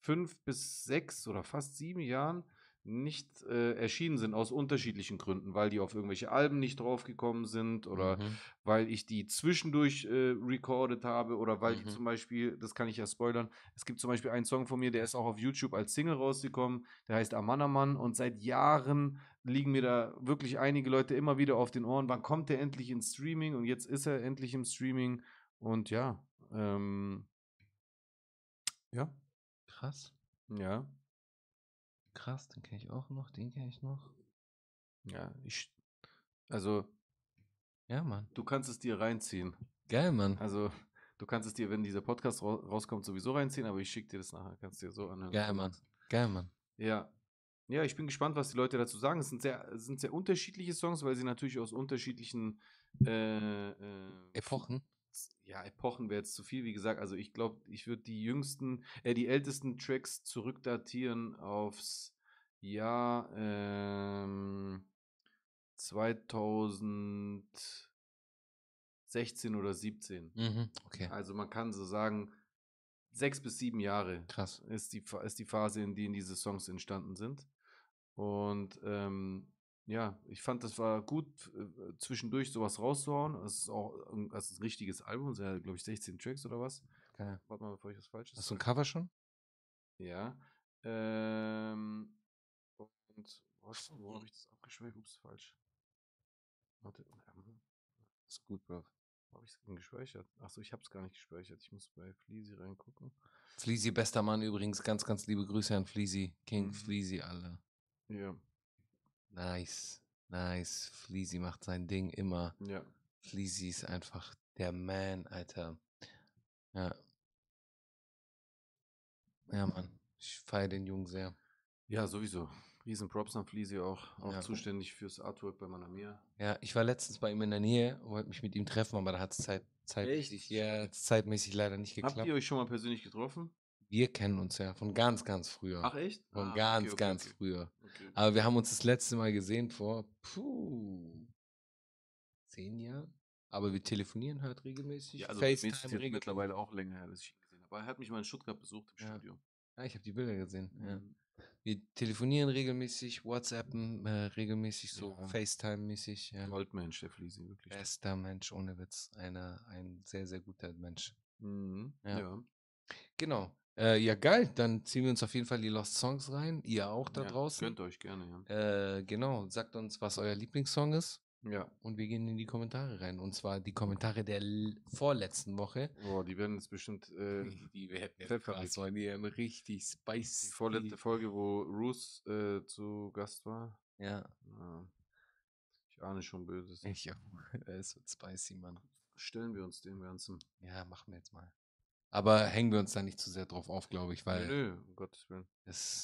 fünf bis sechs oder fast sieben Jahren nicht äh, erschienen sind, aus unterschiedlichen Gründen, weil die auf irgendwelche Alben nicht draufgekommen sind oder Mhm. weil ich die zwischendurch äh, recorded habe oder weil die Mhm. zum Beispiel, das kann ich ja spoilern, es gibt zum Beispiel einen Song von mir, der ist auch auf YouTube als Single rausgekommen, der heißt Amanaman und seit Jahren liegen mir da wirklich einige Leute immer wieder auf den Ohren, wann kommt der endlich ins Streaming und jetzt ist er endlich im Streaming und ja, ähm, ja, Krass. ja, Krass, den kenne ich auch noch, den kenne ich noch. ja, ich, also Ja, Mann. du kannst es dir reinziehen, Geil, Mann. also du kannst es dir, wenn dieser Podcast ra rauskommt, sowieso reinziehen, aber ich schicke dir das nachher, kannst dir so anhören. Geil, Mann. Geil, Mann. Ja. Ja, ich bin gespannt, was die Leute dazu sagen. Es sind sehr, es sind sehr unterschiedliche Songs, weil sie natürlich aus unterschiedlichen äh, äh, Epochen. Ja, Epochen wäre jetzt zu viel, wie gesagt. Also ich glaube, ich würde die jüngsten, äh, die ältesten Tracks zurückdatieren aufs Jahr ähm, 2016 oder 17. Mhm. Okay. Also man kann so sagen, sechs bis sieben Jahre Krass. ist die, ist die Phase, in der diese Songs entstanden sind. Und ähm, ja, ich fand, das war gut, äh, zwischendurch sowas rauszuhauen. Es ist auch ein, das ist ein richtiges Album, es ja, glaube ich, 16 Tracks oder was. Geil. Warte mal, bevor ich was Falsches Hast du ein. Cover schon? Ja. Ähm, und was, wo habe ich das abgespeichert? Ups, falsch. Warte, Ist gut, Bro. wo habe ich es denn gespeichert? Achso, ich habe es gar nicht gespeichert. Ich muss bei Fleasy reingucken. Fleasy, bester Mann übrigens. Ganz, ganz liebe Grüße an Fleasy. King Mhm. Fleasy, alle. Ja, Nice. Nice. Fleasy macht sein Ding immer. ja. Fleasy ist einfach der Man, Alter. Ja. Ja, Mann. Ich feiere den Jungen sehr. Ja, sowieso. Riesen Props an Fleasy auch. Auch Ja. zuständig fürs Artwork bei Mana Mia. Ja, ich war letztens bei ihm in der Nähe und wollte mich mit ihm treffen, aber da hat es Zeit, ja, hat's zeitmäßig leider nicht Habt geklappt. ihr euch schon mal persönlich getroffen? Wir kennen uns ja von ganz, ganz früher. Ach echt? von Ah, ganz, okay, okay, ganz okay. früher. Aber wir haben uns das letzte Mal gesehen vor puh, zehn Jahren. Aber wir telefonieren halt regelmäßig. Ja, also FaceTime regelmäßig. mittlerweile auch länger her, dass ich ihn gesehen habe. Aber er hat mich mal in Stuttgart besucht im Ja. Studio. Ja, ich habe die Bilder gesehen. Ja. Mhm. Wir telefonieren regelmäßig, WhatsAppen äh, regelmäßig, so Ja. FaceTime-mäßig. Ja. Goldmensch, der Fleasy, wirklich. Bester Mensch, ohne Witz. Einer, ein sehr, sehr guter Mensch. Mhm. Ja. Ja. Genau. Äh, ja, geil. Dann ziehen wir uns auf jeden Fall die Lost Songs rein. Ihr auch da ja. draußen. Gönnt euch gerne, ja. Äh, genau. Sagt uns, was euer Lieblingssong ist. Ja. Und wir gehen in die Kommentare rein. Und zwar die Kommentare der vorletzten Woche. Boah, die werden jetzt bestimmt äh, Die werden. Das waren die richtig spicy. die vorletzte Folge, wo Roos äh, zu Gast war. Ja, Ja. Ich ahne schon Böses. ich auch. Es wird spicy, Mann. Stellen wir uns dem Ganzen. Ja, machen wir jetzt mal. Aber hängen wir uns da nicht zu sehr drauf auf, glaube ich, weil Nö, nö, um Gottes Willen.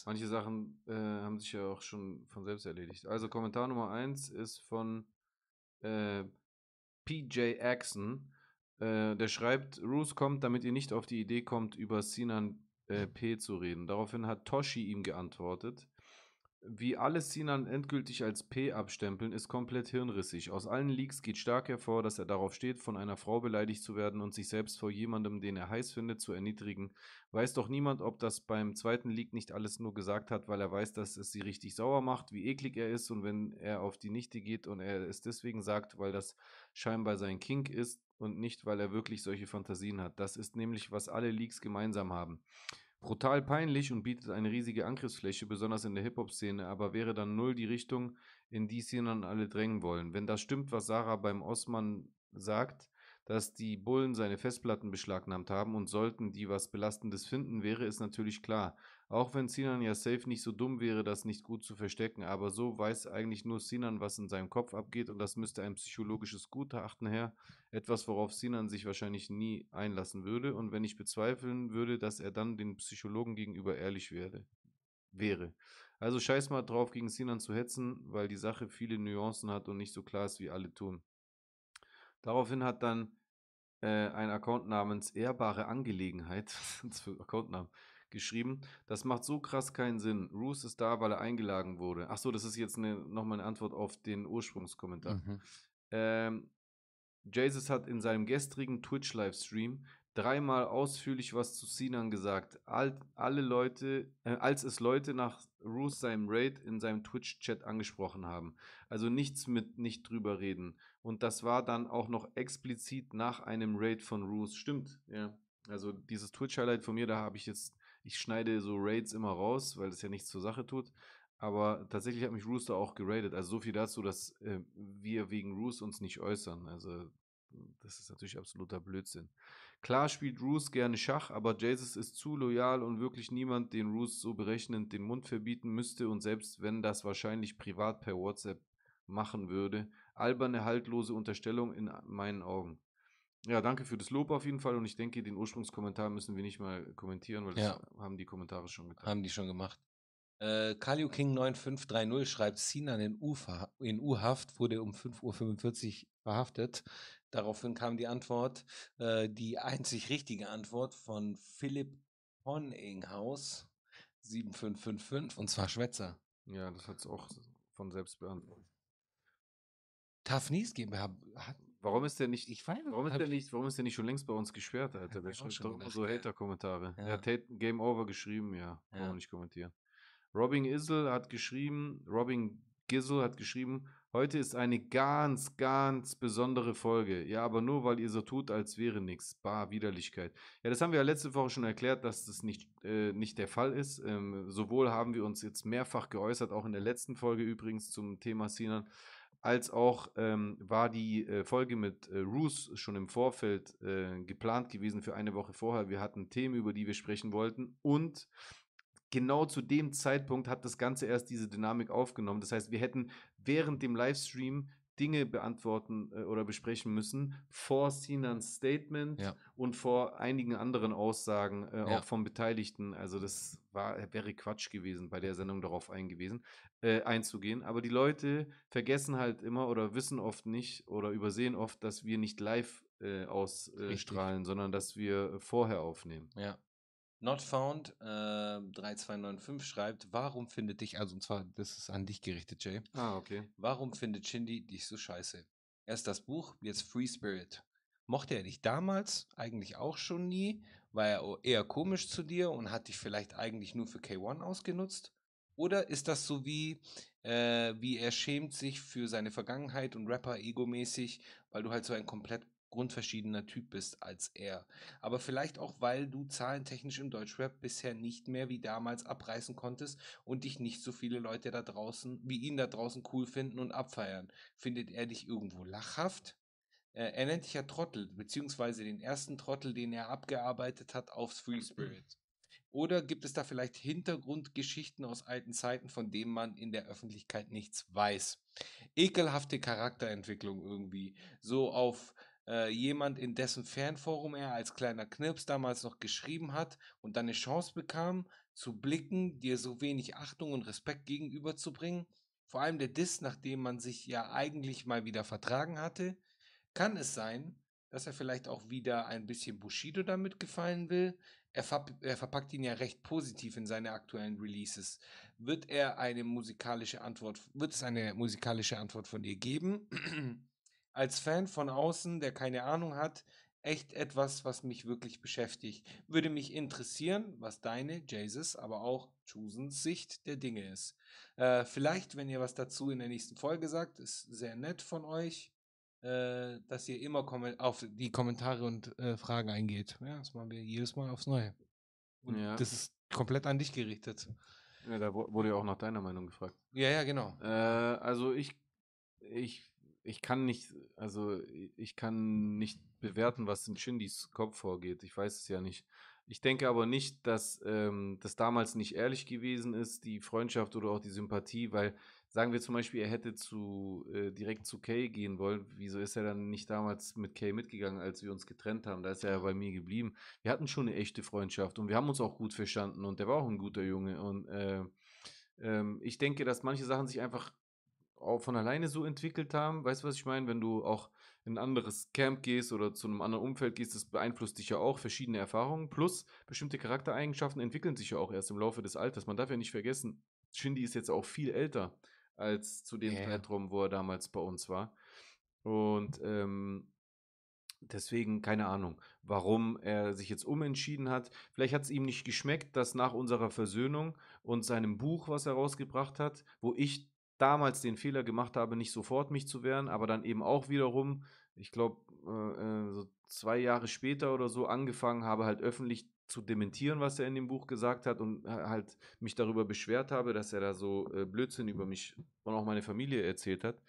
Manche Sachen äh, haben sich ja auch schon von selbst erledigt. Also Kommentar Nummer 1 ist von äh, PJ Axon. Äh, der schreibt, Roos kommt, damit ihr nicht auf die Idee kommt, über Sinan äh, P. zu reden. Daraufhin hat Toshi ihm geantwortet. Wie alle Sinan endgültig als P abstempeln, ist komplett hirnrissig. Aus allen Leaks geht stark hervor, dass er darauf steht, von einer Frau beleidigt zu werden und sich selbst vor jemandem, den er heiß findet, zu erniedrigen. Weiß doch niemand, ob das beim zweiten Leak nicht alles nur gesagt hat, weil er weiß, dass es sie richtig sauer macht, wie eklig er ist und wenn er auf die Nichte geht und er es deswegen sagt, weil das scheinbar sein Kink ist und nicht, weil er wirklich solche Fantasien hat. Das ist nämlich, was alle Leaks gemeinsam haben. Brutal peinlich und bietet eine riesige Angriffsfläche, besonders in der Hip-Hop-Szene, aber wäre dann null die Richtung, in die sie dann alle drängen wollen. Wenn das stimmt, was Sarah beim Osman sagt, dass die Bullen seine Festplatten beschlagnahmt haben und sollten die was Belastendes finden, wäre es natürlich klar. Auch wenn Sinan ja safe nicht so dumm wäre, das nicht gut zu verstecken, aber so weiß eigentlich nur Sinan, was in seinem Kopf abgeht und das müsste ein psychologisches Gutachten her, etwas, worauf Sinan sich wahrscheinlich nie einlassen würde und wenn ich bezweifeln würde, dass er dann den Psychologen gegenüber ehrlich werde, wäre. Also scheiß mal drauf, gegen Sinan zu hetzen, weil die Sache viele Nuancen hat und nicht so klar ist, wie alle tun. Daraufhin hat dann äh, ein Account namens Ehrbare Angelegenheit, das für Accountnamen, geschrieben. Das macht so krass keinen Sinn. Roos ist da, weil er eingeladen wurde. Achso, das ist jetzt eine, nochmal eine Antwort auf den Ursprungskommentar. Mhm. Ähm, Jesus hat in seinem gestrigen Twitch-Livestream dreimal ausführlich was zu Sinan gesagt. All, alle Leute, äh, als es Leute nach Roos seinem Raid in seinem Twitch-Chat angesprochen haben. Also nichts mit nicht drüber reden. Und das war dann auch noch explizit nach einem Raid von Roos. Stimmt, ja. Also dieses Twitch-Highlight von mir, da habe ich jetzt, ich schneide so Raids immer raus, weil das ja nichts zur Sache tut. Aber tatsächlich hat mich Rooster auch geradet. Also so viel dazu, dass äh, wir wegen Roos uns nicht äußern. Also das ist natürlich absoluter Blödsinn. Klar spielt Roos gerne Schach, aber Jesus ist zu loyal und wirklich niemand, den Roos so berechnend den Mund verbieten müsste und selbst wenn das wahrscheinlich privat per WhatsApp machen würde. Alberne, haltlose Unterstellung in meinen Augen. Ja, danke für das Lob auf jeden Fall und ich denke, den Ursprungskommentar müssen wir nicht mal kommentieren, weil das Ja. haben die Kommentare schon getan. Haben die schon gemacht. Äh, King 9530 schreibt, Sinan in U-Verha- in U-Haft wurde um 5.45 Uhr verhaftet. Daraufhin kam die Antwort, äh, die einzig richtige Antwort von Philipp Honninghaus 7555 und zwar Schwätzer. Ja, das hat es auch von selbst beantwortet. Tafnis GmbH hat, Warum ist der nicht, ich weiß warum ist der ich- nicht, warum ist der nicht schon längst bei uns gesperrt, Alter? Der schreibt doch immer so. Hater-Kommentare. Ja. Er hat Hate- Game Over geschrieben, ja. Brauchen Ja. nicht kommentieren. Robin Isel hat geschrieben, Robin Gizzle hat geschrieben, heute ist eine ganz, ganz besondere Folge. Ja, aber nur, weil ihr so tut, als wäre nichts. Bar, Widerlichkeit. Ja, das haben wir ja letzte Woche schon erklärt, dass das nicht, äh, nicht der Fall ist. Ähm, sowohl haben wir uns jetzt mehrfach geäußert, auch in der letzten Folge übrigens zum Thema Sinan, als auch ähm, war die äh, Folge mit äh, Roos schon im Vorfeld äh, geplant gewesen für eine Woche vorher. Wir hatten Themen, über die wir sprechen wollten und genau zu dem Zeitpunkt hat das Ganze erst diese Dynamik aufgenommen. Das heißt, wir hätten während dem Livestream Dinge beantworten äh, oder besprechen müssen vor Sinans Statement Ja. und vor einigen anderen Aussagen, äh, Ja. auch vom Beteiligten. Also das war, wäre Quatsch gewesen, bei der Sendung darauf eingewiesen, äh, einzugehen. Aber die Leute vergessen halt immer oder wissen oft nicht oder übersehen oft, dass wir nicht live äh, ausstrahlen, sondern dass wir vorher aufnehmen. Ja. Not Found äh, 3295 schreibt, warum findet dich, also und zwar, das ist an dich gerichtet, Jay. Ah, okay. Warum findet Shindy dich so scheiße? Erst das Buch, jetzt Free Spirit. Mochte er dich damals eigentlich auch schon nie? War er eher komisch zu dir und hat dich vielleicht eigentlich nur für K1 ausgenutzt? Oder ist das so wie, äh, wie er schämt sich für seine Vergangenheit und Rapper egomäßig, weil du halt so ein komplett grundverschiedener Typ bist als er? Aber vielleicht auch, weil du zahlentechnisch im Deutschrap bisher nicht mehr wie damals abreißen konntest und dich nicht so viele Leute da draußen, wie ihn da draußen cool finden und abfeiern. Findet er dich irgendwo lachhaft? Äh, er nennt dich ja Trottel, beziehungsweise den ersten Trottel, den er abgearbeitet hat aufs Free Spirit. Oder gibt es da vielleicht Hintergrundgeschichten aus alten Zeiten, von denen man in der Öffentlichkeit nichts weiß? Ekelhafte Charakterentwicklung irgendwie. So auf äh, jemand, in dessen Fanforum er als kleiner Knirps damals noch geschrieben hat und dann eine Chance bekam, zu blicken, dir so wenig Achtung und Respekt gegenüberzubringen. Vor allem der Diss, nachdem man sich ja eigentlich mal wieder vertragen hatte. Kann es sein, dass er vielleicht auch wieder ein bisschen Bushido damit gefallen will? Er, verp er verpackt ihn ja recht positiv in seine aktuellen Releases. Wird er eine musikalische Antwort, wird es eine musikalische Antwort von dir geben? Als Fan von außen, der keine Ahnung hat, echt etwas, was mich wirklich beschäftigt. Würde mich interessieren, was deine, Jesus, aber auch Chusens Sicht der Dinge ist. Äh, vielleicht, wenn ihr was dazu in der nächsten Folge sagt, ist sehr nett von euch, äh, dass ihr immer auf die Kommentare und äh, Fragen eingeht. Ja, das machen wir jedes Mal aufs Neue. Und Ja. das ist komplett an dich gerichtet. Ja, da wu- wurde ja auch nach deiner Meinung gefragt. Ja, ja, genau. Äh, also ich, ich, ich kann nicht, also ich kann nicht bewerten, was in Shindys Kopf vorgeht. Ich weiß es ja nicht. Ich denke aber nicht, dass ähm, das damals nicht ehrlich gewesen ist, die Freundschaft oder auch die Sympathie, weil sagen wir zum Beispiel, er hätte zu äh, direkt zu Kay gehen wollen. Wieso ist er dann nicht damals mit Kay mitgegangen, als wir uns getrennt haben? Da ist er ja bei mir geblieben. Wir hatten schon eine echte Freundschaft und wir haben uns auch gut verstanden und der war auch ein guter Junge und äh, ähm, ich denke, dass manche Sachen sich einfach auch von alleine so entwickelt haben. Weißt du, was ich meine? Wenn du auch in ein anderes Camp gehst oder zu einem anderen Umfeld gehst, das beeinflusst dich ja auch, verschiedene Erfahrungen. Plus, bestimmte Charaktereigenschaften entwickeln sich ja auch erst im Laufe des Alters. Man darf ja nicht vergessen, Shindy ist jetzt auch viel älter als zu dem ja. Zeitraum, wo er damals bei uns war. Und ähm, deswegen, keine Ahnung, warum er sich jetzt umentschieden hat. Vielleicht hat es ihm nicht geschmeckt, dass nach unserer Versöhnung und seinem Buch, was er rausgebracht hat, wo ich damals den Fehler gemacht habe, nicht sofort mich zu wehren, aber dann eben auch wiederum, ich glaube, äh, äh, so zwei Jahre später oder so angefangen habe, halt öffentlich zu dementieren, was er in dem Buch gesagt hat und ha- halt mich darüber beschwert habe, dass er da so äh, Blödsinn über mich und auch meine Familie erzählt hat.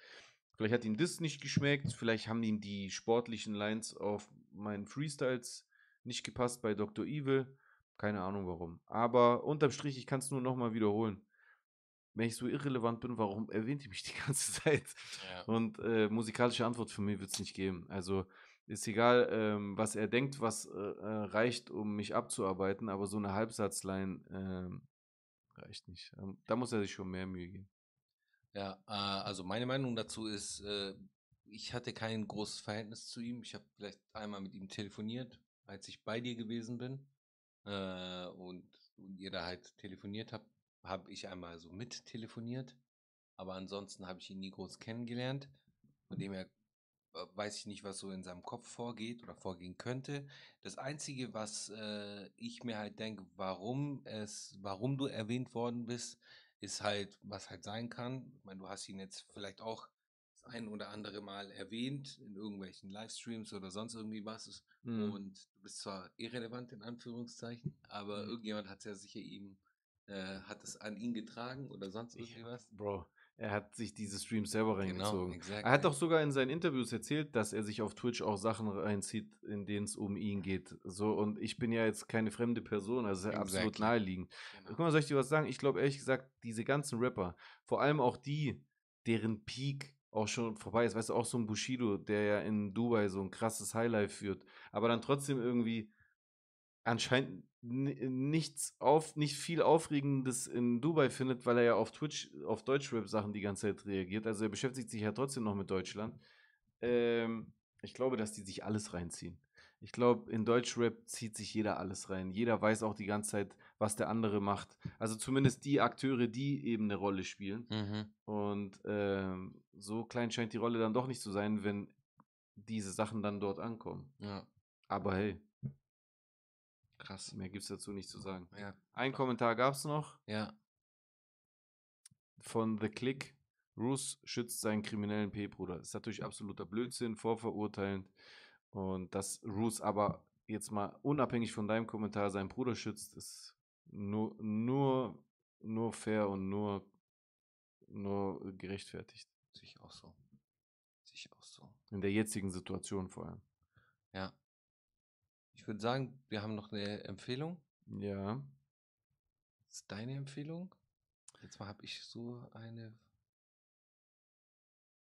Vielleicht hat ihm das nicht geschmeckt, vielleicht haben ihm die sportlichen Lines auf meinen Freestyles nicht gepasst bei Dr. Evil. Keine Ahnung warum. Aber unterm Strich, ich kann es nur nochmal wiederholen. Wenn ich so irrelevant bin, warum erwähnt ihr mich die ganze Zeit? Ja. Und äh, musikalische Antwort für mich wird es nicht geben. Also ist egal, ähm, was er denkt, was äh, äh, reicht, um mich abzuarbeiten, aber so eine Halbsatzline ähm, reicht nicht. Ähm, da muss er sich schon mehr Mühe geben. Ja, äh, also meine Meinung dazu ist, äh, ich hatte kein großes Verhältnis zu ihm. Ich habe vielleicht einmal mit ihm telefoniert, als ich bei dir gewesen bin. Äh, und, und ihr da halt telefoniert habt, habe ich einmal so mit telefoniert. Aber ansonsten habe ich ihn nie groß kennengelernt. Von dem her äh, weiß ich nicht, was so in seinem Kopf vorgeht oder vorgehen könnte. Das Einzige, was äh, ich mir halt denke, warum es, warum du erwähnt worden bist, ist halt, was halt sein kann. Ich meine, du hast ihn jetzt vielleicht auch das ein oder andere Mal erwähnt in irgendwelchen Livestreams oder sonst irgendwie was. Mhm. Und du bist zwar irrelevant in Anführungszeichen, aber Mhm. irgendjemand hat es ja sicher ihm, äh, hat es an ihn getragen oder sonst Ich- irgendwie was. Bro, er hat sich diese Streams selber reingezogen. exactly. Er hat doch sogar in seinen Interviews erzählt, dass er sich auf Twitch auch Sachen reinzieht, in denen es um ihn geht. So, und ich bin ja jetzt keine fremde Person, also ja absolut Exactly. naheliegend. Genau. Guck mal, soll ich dir was sagen? Ich glaube ehrlich gesagt, diese ganzen Rapper, vor allem auch die, deren Peak auch schon vorbei ist, weißt du, auch so ein Bushido, der ja in Dubai so ein krasses Highlife führt, aber dann trotzdem irgendwie anscheinend nichts auf, nicht viel Aufregendes in Dubai findet, weil er ja auf Twitch, auf Deutschrap-Sachen die ganze Zeit reagiert. Also er beschäftigt sich ja trotzdem noch mit Deutschland. Ähm, ich glaube, dass die sich alles reinziehen. Ich glaube, in Deutschrap zieht sich jeder alles rein. Jeder weiß auch die ganze Zeit, was der andere macht. Also zumindest die Akteure, die eben eine Rolle spielen. Mhm. Und ähm, so klein scheint die Rolle dann doch nicht zu sein, wenn diese Sachen dann dort ankommen. Ja, Aber hey, krass. mehr gibt es dazu nicht zu sagen. Ja, Ein Kommentar gab es noch ja. von The Click. Roos schützt seinen kriminellen P-Bruder. Ist natürlich absoluter Blödsinn, vorverurteilend. Und dass Roos aber jetzt mal unabhängig von deinem Kommentar seinen Bruder schützt, ist nur, nur, nur fair und nur, nur gerechtfertigt. Sehe ich auch so. Sehe ich auch so. In der jetzigen Situation vor allem. Ja. Ich würde sagen, wir haben noch eine Empfehlung. Ja. Das ist deine Empfehlung. Jetzt mal habe ich so eine.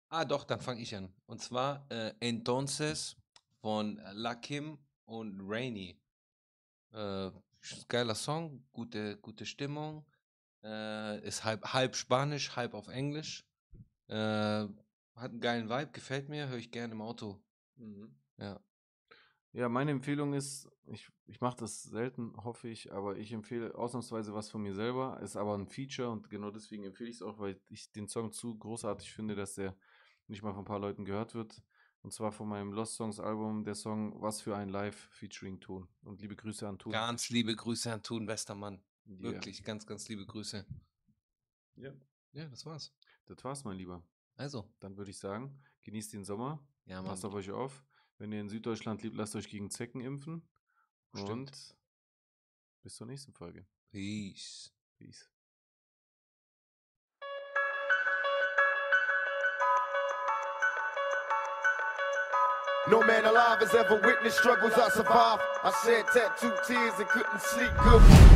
Ah, doch, dann fange ich an. Und zwar äh, Entonces von Lakim und Rainy. Äh, geiler Song, gute, gute Stimmung. Äh, ist halb, halb Spanisch, halb auf Englisch. Äh, hat einen geilen Vibe, gefällt mir, höre ich gerne im Auto. Ja. Ja, meine Empfehlung ist, ich, ich mache das selten, hoffe ich, aber ich empfehle ausnahmsweise was von mir selber, ist aber ein Feature und genau deswegen empfehle ich es auch, weil ich den Song zu großartig finde, dass der nicht mal von ein paar Leuten gehört wird. Und zwar von meinem Lost Songs Album, der Song Was für ein Live featuring Ton. Und liebe Grüße an Ton. Ganz liebe Grüße an Thun Westermann. Ja. Wirklich, ganz, ganz liebe Grüße. Ja. Ja, das war's. Das war's, mein Lieber. Also, Dann würde ich sagen, genießt den Sommer, ja, Mann. passt auf euch auf. Wenn ihr in Süddeutschland lebt, lasst euch gegen Zecken impfen. Stimmt. Und bis zur nächsten Folge. Peace. Peace. No man alive has ever witnessed struggles I survived. I shed tattooed tears and couldn't sleep good.